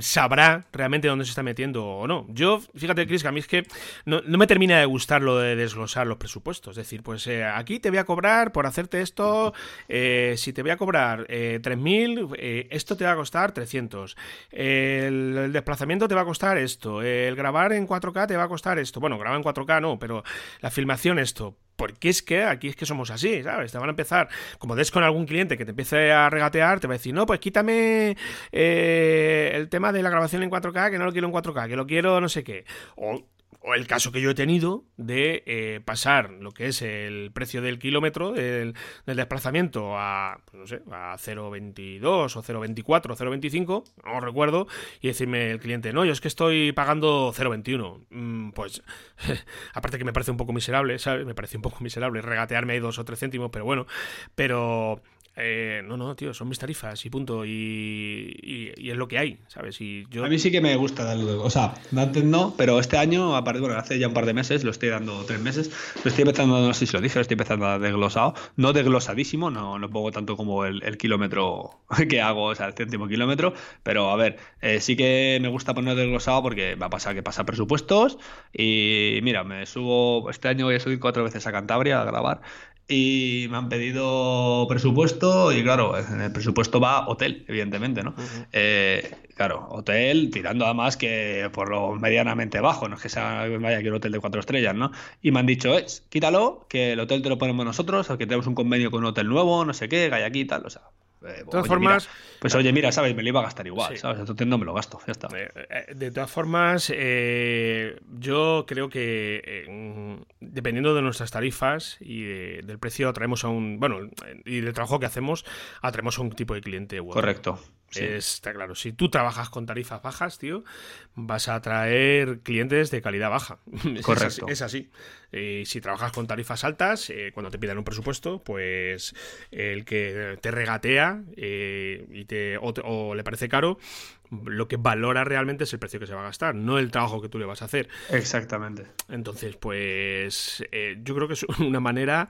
sabrá realmente dónde se está metiendo o no. Yo, fíjate, Chris, que a mí es que no, me termina de gustar lo de desglosar los presupuestos. Es decir, pues eh, aquí te voy a cobrar por hacerte esto, eh, si te voy a cobrar eh, 3.000, eh, esto te va a costar 300. El, desplazamiento te va a costar esto. El grabar en 4K te va a costar esto. Bueno, grabar en 4K no, pero la filmación esto porque es que aquí es que somos así, ¿sabes? Te van a empezar, como des con algún cliente que te empiece a regatear, te va a decir, no, pues quítame eh, el tema de la grabación en 4K, que no lo quiero en 4K, que lo quiero no sé qué. O o el caso que yo he tenido de eh, pasar lo que es el precio del kilómetro del, desplazamiento a, pues no sé, a 0,22 o 0,24 o 0,25, no recuerdo, y decirme el cliente, no, yo es que estoy pagando 0,21. Mm, pues, aparte que me parece un poco miserable, ¿sabes? Me parece un poco miserable regatearme ahí dos o tres céntimos, pero bueno, pero eh, no, no, tío, son mis tarifas y punto. Y, es lo que hay, ¿sabes? Y yo... A mí sí que me gusta darlo. O sea, antes no, pero este año, aparte, bueno, hace ya un par de meses, lo estoy dando tres meses, lo estoy empezando, no sé si lo dije, lo estoy empezando a desglosado. No desglosadísimo, no, no pongo tanto como el, kilómetro que hago, o sea, el céntimo kilómetro. Pero a ver, eh, sí que me gusta poner desglosado porque va a pasar que pasa presupuestos. Y mira, me subo, este año voy a subir cuatro veces a Cantabria a grabar y me han pedido presupuesto y claro, en el presupuesto va hotel, evidentemente, ¿no? Eh, claro, hotel tirando además que por lo medianamente bajo, no es que sea vaya que un hotel de cuatro estrellas, ¿no? Y me han dicho, es, quítalo, que el hotel te lo ponemos nosotros, que tenemos un convenio con un hotel nuevo, no sé qué, hay y tal, o sea, de todas formas. pues oye, mira, ¿sabes? Me lo iba a gastar igual, ¿sabes? Entonces no me lo gasto, ya está. Eh, eh, de todas formas, eh, yo creo que dependiendo de nuestras tarifas y del precio, atraemos a un. Bueno, y del trabajo que hacemos, atraemos a un tipo de cliente. Correcto. Está claro. Si tú trabajas con tarifas bajas, tío, vas a atraer clientes de calidad baja. Correcto. es así. Y si trabajas con tarifas altas, eh, cuando te pidan un presupuesto, pues el que te regatea eh, y te, o, le parece caro, lo que valora realmente es el precio que se va a gastar, no el trabajo que tú le vas a hacer. Exactamente. Entonces, pues eh, yo creo que es una manera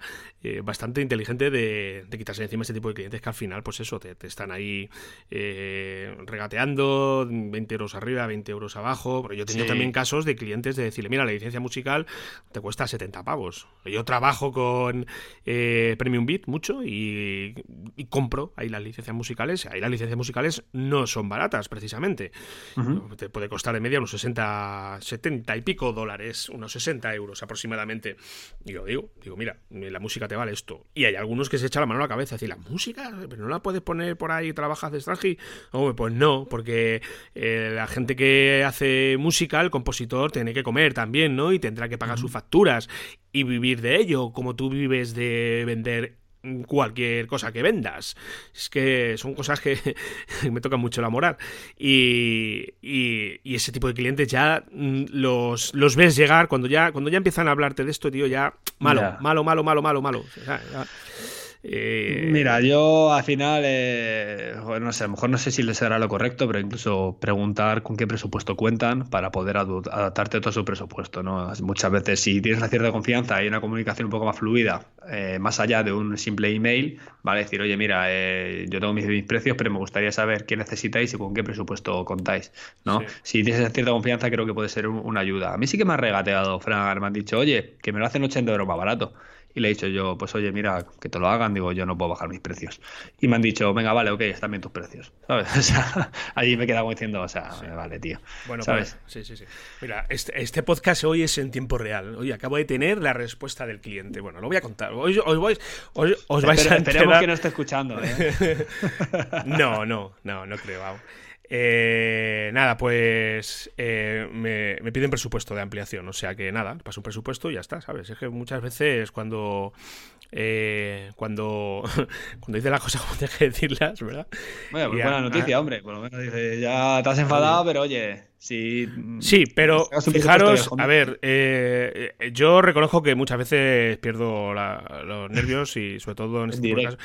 bastante inteligente de, quitarse encima ese tipo de clientes que al final, pues eso, te, están ahí regateando 20 euros arriba, 20 euros abajo. Pero yo he tenido también casos de clientes de decirle, mira, la licencia musical te cuesta 70 pavos. yo trabajo con eh, Premium Beat mucho y, compro ahí las licencias musicales. Ahí las licencias musicales no son baratas, precisamente. Te puede costar de media unos 60, 70 y pico dólares, unos 60 euros aproximadamente. Y yo digo, digo, mira, la música te vale esto. Y hay algunos que se echan la mano a la cabeza y dicen, ¿la música? ¿Pero no la puedes poner por ahí y trabajas de extranjero? pues no, porque eh, la gente que hace música, el compositor, tiene que comer también, ¿no? Y tendrá que pagar sus facturas y vivir de ello, como tú vives de vender cualquier cosa que vendas. Es que son cosas que me tocan mucho la moral. Y, y, ese tipo de clientes ya mm, los, los, ves llegar cuando ya, cuando ya empiezan a hablarte de esto, tío, ya malo, malo, malo, malo, malo, malo. Eh, Mira, yo al final, eh, no sé, a lo mejor no sé si les será lo correcto, pero incluso preguntar con qué presupuesto cuentan para poder adaptarte a todo su presupuesto. ¿no? Muchas veces, si tienes una cierta confianza y una comunicación un poco más fluida, eh, más allá de un simple email, vale decir, oye, mira, yo tengo mis, precios, pero me gustaría saber qué necesitáis y con qué presupuesto contáis. ¿no? Si tienes esa cierta confianza, creo que puede ser una ayuda. A mí sí que me ha regateado, Fran, me han dicho, oye, que me lo hacen 80 euros más barato. Y le he dicho yo, pues oye, mira, que te lo hagan, digo, yo no puedo bajar mis precios. Y me han dicho, venga, vale, ok, están bien tus precios. ¿Sabes? O sea, allí me he quedado diciendo, o sea, vale, tío. Bueno, ¿sabes? Pues, sí, sí, sí. Mira, este, este, podcast hoy es en tiempo real. Hoy acabo de tener la respuesta del cliente. Bueno, lo voy a contar. Hoy, os, vais, os vais a Esperemos que no esté escuchando. ¿eh? no, no, no, no creo. Vamos. Eh, nada, pues eh, me, piden presupuesto de ampliación, o sea que nada, paso un presupuesto y ya está, ¿sabes? Es que muchas veces cuando eh, cuando, cuando dice las cosas como tienes que decirlas, ¿verdad? Bueno, pues buena noticia, hombre, por lo menos dice, ya te has enfadado, pero oye, si... Sí, pero fijaros, a ver, yo reconozco que muchas veces pierdo los nervios y sobre todo en este tipo de casos,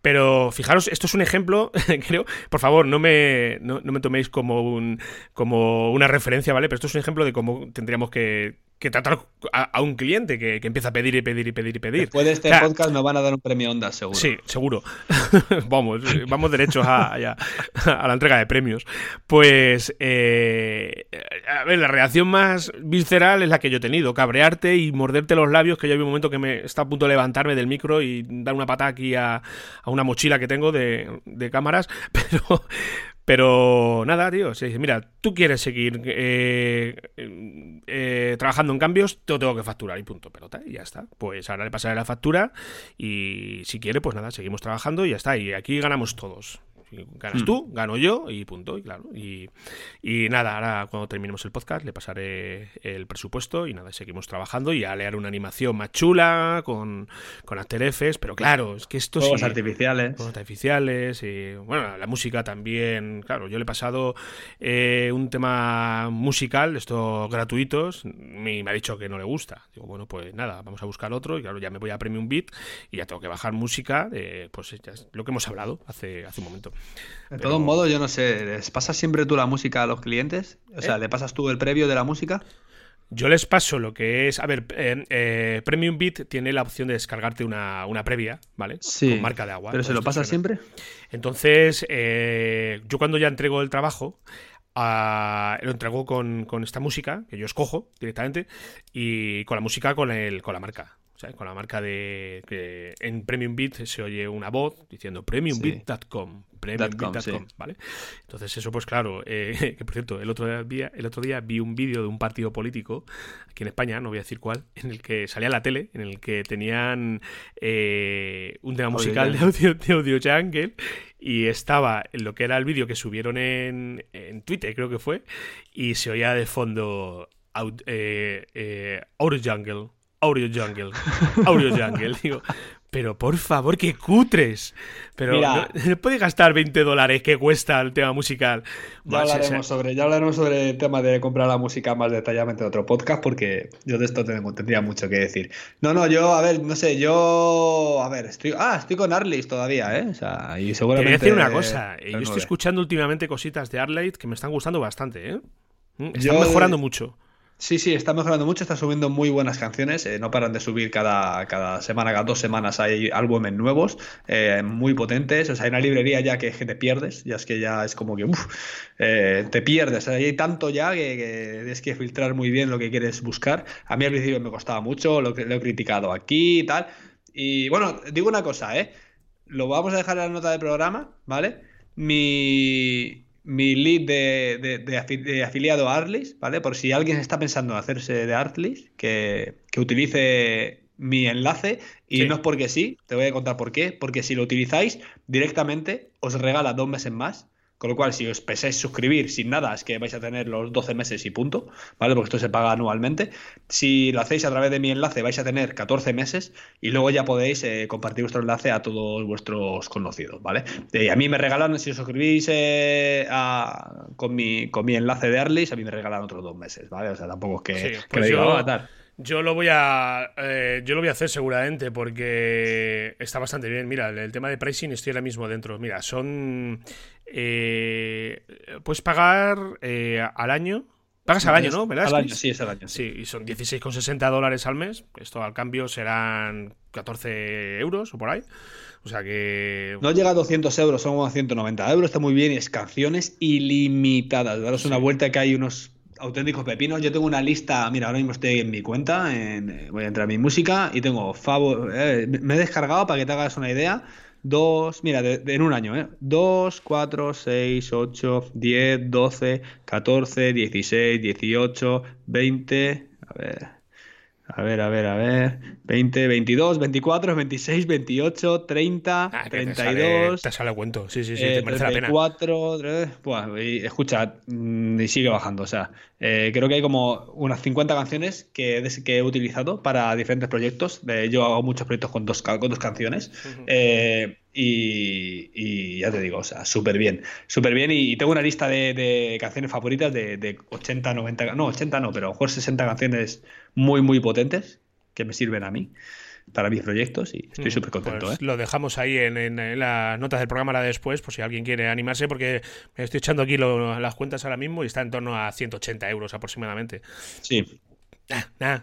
pero fijaros, esto es un ejemplo, creo. Por favor, no me, no, me toméis como, un, como una referencia, ¿vale? Pero esto es un ejemplo de cómo tendríamos que, tratar a, un cliente que, empieza a pedir y pedir y pedir y pedir. Después de este podcast nos van a dar un premio Onda, seguro. Sí, seguro. vamos, vamos derechos a, a, la entrega de premios. Pues, eh, a ver, la reacción más visceral es la que yo he tenido. Cabrearte y morderte los labios, que yo hay un momento que me está a punto de levantarme del micro y dar una pata aquí a una mochila que tengo de, de cámaras, pero, pero nada, tío, se dice, mira, tú quieres seguir eh, eh, trabajando en cambios, te lo tengo que facturar y punto, pelota, y ya está. Pues ahora le pasaré la factura y si quiere, pues nada, seguimos trabajando y ya está. Y aquí ganamos todos ganas hmm. tú, gano yo y punto. Y claro. Y, nada, ahora cuando terminemos el podcast le pasaré el presupuesto y nada, seguimos trabajando y a leer una animación más chula con, con After Effects, pero claro, es que esto Juegos artificiales. Juegos artificiales y bueno, la música también, claro, yo le he pasado eh, un tema musical, estos gratuitos, y me ha dicho que no le gusta. Digo, bueno, pues nada, vamos a buscar otro y claro, ya me voy a Premium Beat y ya tengo que bajar música, pues ya lo que hemos hablado hace, hace un momento. De todos modos, yo no sé, ¿les pasas siempre tú la música a los clientes? O sea, ¿Eh? ¿le pasas tú el previo de la música? Yo les paso lo que es. A ver, eh, eh, Premium Beat tiene la opción de descargarte una, previa, ¿vale? Sí. Con marca de agua. ¿Pero se lo pasa siempre? Entonces, yo cuando ya entrego el trabajo, ah, lo entrego con, con, esta música, que yo escojo directamente, y con la música con, el, con la marca con la marca de que en Premium Beat se oye una voz diciendo premiumbeat.com, premiumbeat.com, ¿vale? Entonces eso pues claro, eh, que por cierto, el otro día el otro día vi un vídeo de un partido político aquí en España, no voy a decir cuál, en el que salía la tele, en el que tenían eh, un tema musical de audio, de audio jungle y estaba en lo que era el vídeo que subieron en, en Twitter, creo que fue, y se oía de fondo eh, eh, Audio Jungle Audio Jungle. Audio Jungle. Digo, pero por favor, que cutres. Pero no, puede gastar 20 dólares que cuesta el tema musical. Ya hablaremos, sobre, ya hablaremos sobre el tema de comprar la música más detalladamente en otro podcast, porque yo de esto tengo, tendría mucho que decir. No, no, yo, a ver, no sé, yo. A ver, estoy. Ah, estoy con Arleys todavía, ¿eh? O sea, y seguramente. Te voy a decir una cosa. yo estoy escuchando últimamente cositas de Arley que me están gustando bastante, ¿eh? Mm, están mejorando mucho. Sí, sí, está mejorando mucho, está subiendo muy buenas canciones, eh, no paran de subir cada, cada semana, cada dos semanas hay álbumes nuevos, eh, muy potentes, o sea, hay una librería ya que, te pierdes, ya es que ya es como que eh, te pierdes, hay tanto ya que, que, tienes que filtrar muy bien lo que quieres buscar. A mí al principio me costaba mucho, lo, he criticado aquí y tal. Y bueno, digo una cosa, ¿eh? Lo vamos a dejar en la nota del programa, ¿vale? Mi, mi lead de, afiliado a Artlis, ¿vale? Por si alguien está pensando en hacerse de Artlis, que, que utilice mi enlace. Y no es porque sí, te voy a contar por qué, porque si lo utilizáis directamente os regala dos meses más con lo cual, si os peséis suscribir sin nada, es que vais a tener los 12 meses y punto, ¿vale? Porque esto se paga anualmente. Si lo hacéis a través de mi enlace, vais a tener 14 meses y luego ya podéis eh, compartir vuestro enlace a todos vuestros conocidos, ¿vale? Eh, a mí me regalan, si os suscribís eh, con, mi, con mi enlace de Arlis, a mí me regalan otros dos meses, ¿vale? O sea, tampoco es que, sí, pues yo lo voy a yo lo voy a hacer seguramente porque está bastante bien. Mira, el, tema de pricing estoy ahora mismo dentro. Mira, son eh, puedes pagar eh, al año. Pagas al año, ¿no? ¿Verdad? Al año, sí, es al año. Sí, y son 16,60 dólares al mes. Esto al cambio serán 14 euros o por ahí. O sea que. No llega a 200 euros, son como 190 euros. Está muy bien y es canciones ilimitadas. Daros una vuelta que hay unos auténticos pepinos. Yo tengo una lista, mira, ahora mismo estoy en mi cuenta, en, voy a entrar a mi música y tengo favor, eh, me he descargado para que te hagas una idea. Dos, mira, en un año, ¿eh? 2, 4, 6, 8, 10, 12, 14, 16, 18, 20. A ver, a ver, a ver, a ver. 20, 22, 24, 26, 28, 30, 32. Te sale, cuento, sí, sí, sí, te merece la pena. 4, 3, pues, escucha, mm, y sigue bajando. O sea, eh, creo que hay como unas 50 canciones que, que he utilizado para diferentes proyectos. yo hago muchos proyectos con dos, con dos canciones. eh, y, ya te digo, o sea, súper bien, súper bien. Y, tengo una lista de, canciones favoritas de, 80, 90, no, 80 no, pero a lo mejor 60 canciones muy, muy potentes que me sirven a mí para mis proyectos y estoy mm, súper contento. Pues ¿eh? Lo dejamos ahí en, las notas del programa la después, por si alguien quiere animarse, porque me estoy echando aquí las cuentas ahora mismo y está en torno a 180 euros aproximadamente. Sí,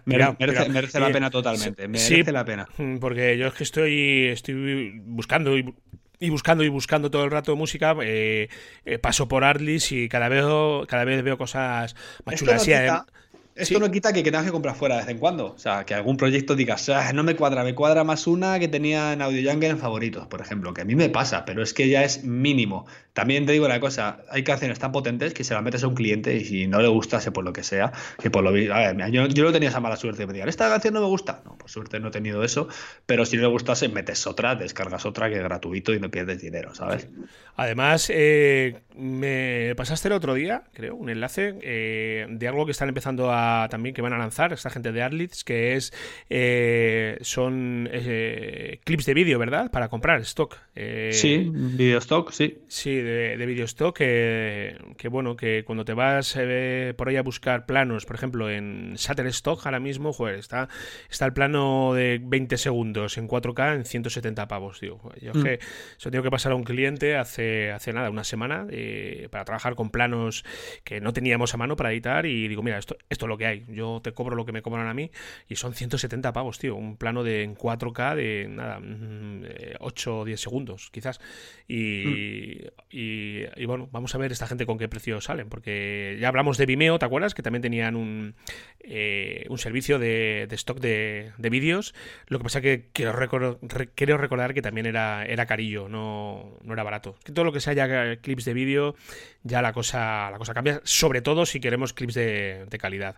merece, la pena totalmente. Merece la pena. Mm, porque yo es que estoy, estoy buscando y, buscando y buscando todo el rato música. Eh, eh, paso por Artlis y cada vez, cada vez veo cosas más chulas. Esto no quita que, tengas que comprar fuera de vez en cuando. O sea, que algún proyecto digas, ah, no me cuadra, me cuadra más una que tenía en Audio Jungle en favoritos, por ejemplo, que a mí me pasa, pero es que ya es mínimo. También te digo una cosa, hay canciones tan potentes que se las metes a un cliente y si no le gustase por lo que sea, que por lo a ver, yo, yo no tenía esa mala suerte de me esta canción no me gusta. No, por suerte no he tenido eso, pero si no le gustase, metes otra, descargas otra que es gratuito y no pierdes dinero, ¿sabes? Además, eh, me pasaste el otro día, creo, un enlace eh, de algo que están empezando a también que van a lanzar esta gente de Arlitz, que es eh, son clips de vídeo, ¿verdad? Para comprar stock. sí, video stock, sí. Sí, de, de video stock que, que, bueno, que cuando te vas por ahí a buscar planos, por ejemplo, en Shutterstock ahora mismo, joder, está, está el plano de 20 segundos en 4K en 170 pavos, tío. Yo mm. que eso tengo que pasar a un cliente hace hace, nada, una semana, eh, para trabajar con planos que no teníamos a mano para editar y digo, mira, esto, esto es lo que hay, yo te cobro lo que me cobran a mí y son 170 pavos, tío, un plano de en 4K de nada, 8 mm, o 10 segundos, quizás. Y, y, bueno, vamos a ver esta gente con qué precio salen, porque ya hablamos de Vimeo, ¿te acuerdas? Que también tenían un, eh, un servicio de, stock de, de vídeos. Lo que pasa que quiero, quiero recordar que también era, era carillo, no, no era barato todo lo que sea ya clips de vídeo, ya la cosa, la cosa cambia, sobre todo si queremos clips de, de calidad.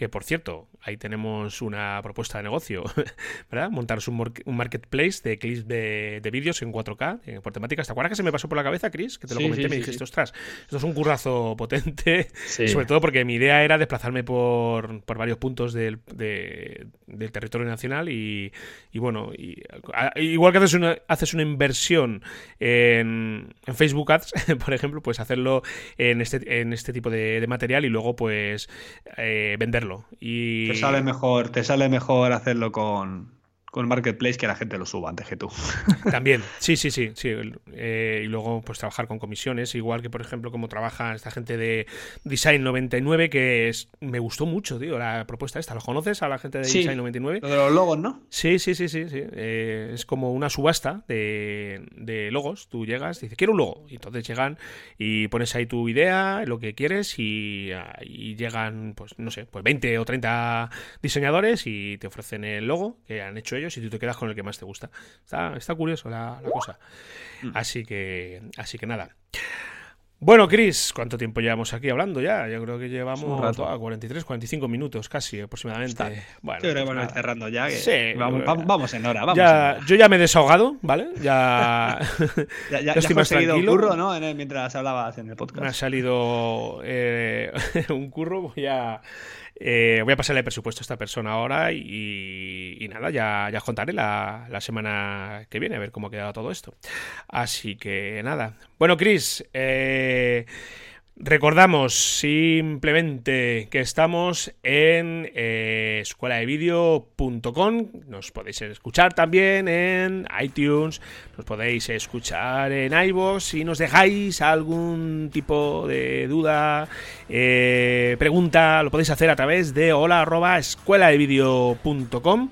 Que por cierto, ahí tenemos una propuesta de negocio, ¿verdad? Montaros un, un marketplace de clips de, de vídeos en 4K, eh, por temáticas. ¿Te acuerdas que se me pasó por la cabeza, Chris? Que te lo comenté y me dijiste, ostras, esto es un currazo potente, sobre todo porque mi idea era desplazarme por, por varios puntos del, del territorio nacional y, y bueno, y, igual que haces una, haces una inversión en, en Facebook Ads, por ejemplo, pues hacerlo en este, en este tipo de, material y luego pues eh, venderlo. Y... Te sale mejor, te sale mejor hacerlo con, con Marketplace que la gente lo suba antes que tú. También, sí, sí, sí. sí. Eh, y luego, pues trabajar con comisiones, igual que, por ejemplo, como trabaja esta gente de Design 99, que es, me gustó mucho, tío, la propuesta esta. ¿Lo conoces a la gente de Design 99? Lo de los logos, ¿no? Sí, sí, sí, sí. sí. Eh, es como una subasta de, de logos. Tú llegas, dices, quiero un logo. Y entonces llegan y pones ahí tu idea, lo que quieres, y, y llegan, pues, no sé, pues 20 o 30 diseñadores y te ofrecen el logo que han hecho ellos y tú te quedas con el que más te gusta. Está, está curioso la, cosa. Mm. Así que, así que nada. Bueno, Chris, ¿cuánto tiempo llevamos aquí hablando ya? Yo creo que llevamos a 43, 45 minutos casi aproximadamente. Bueno, yo creo que vamos cerrando ya. sí, vamos, vamos, en hora. Vamos ya, Yo ya me he desahogado, ¿vale? Ya, ya, ya, estoy más tranquilo. curro, ¿no? mientras hablabas en el podcast. Me ha salido eh, un curro, voy a eh, voy a pasarle el presupuesto a esta persona ahora y, nada, ya, ya contaré la, la, semana que viene a ver cómo ha quedado todo esto. Así que nada. Bueno, Chris, eh, Recordamos simplemente que estamos en eh, escuela de vídeo.com. Nos podéis escuchar también en iTunes, nos podéis escuchar en iVoox. Si nos dejáis algún tipo de duda, eh, pregunta, lo podéis hacer a través de hola arroba escuela de vídeo.com.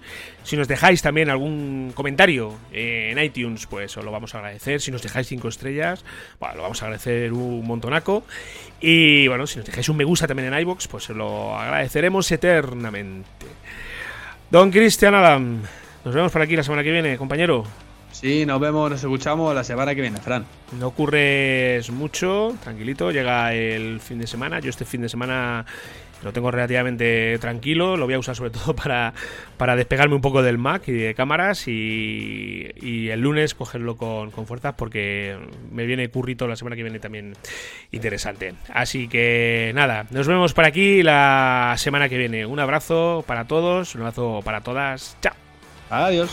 Si nos dejáis también algún comentario en iTunes, pues os lo vamos a agradecer. Si nos dejáis cinco estrellas, bueno, lo vamos a agradecer un montonaco. Y bueno, si nos dejáis un me gusta también en iBox, pues lo agradeceremos eternamente. Don Cristian Adam, nos vemos por aquí la semana que viene, compañero. Sí, nos vemos, nos escuchamos la semana que viene, Fran. No ocurres mucho, tranquilito, llega el fin de semana. Yo este fin de semana lo tengo relativamente tranquilo, lo voy a usar sobre todo para, para despegarme un poco del Mac y de cámaras y, el lunes cogerlo con, con, fuerzas porque me viene currito la semana que viene también interesante. Así que nada, nos vemos por aquí la semana que viene. Un abrazo para todos, un abrazo para todas. Chao. Adiós.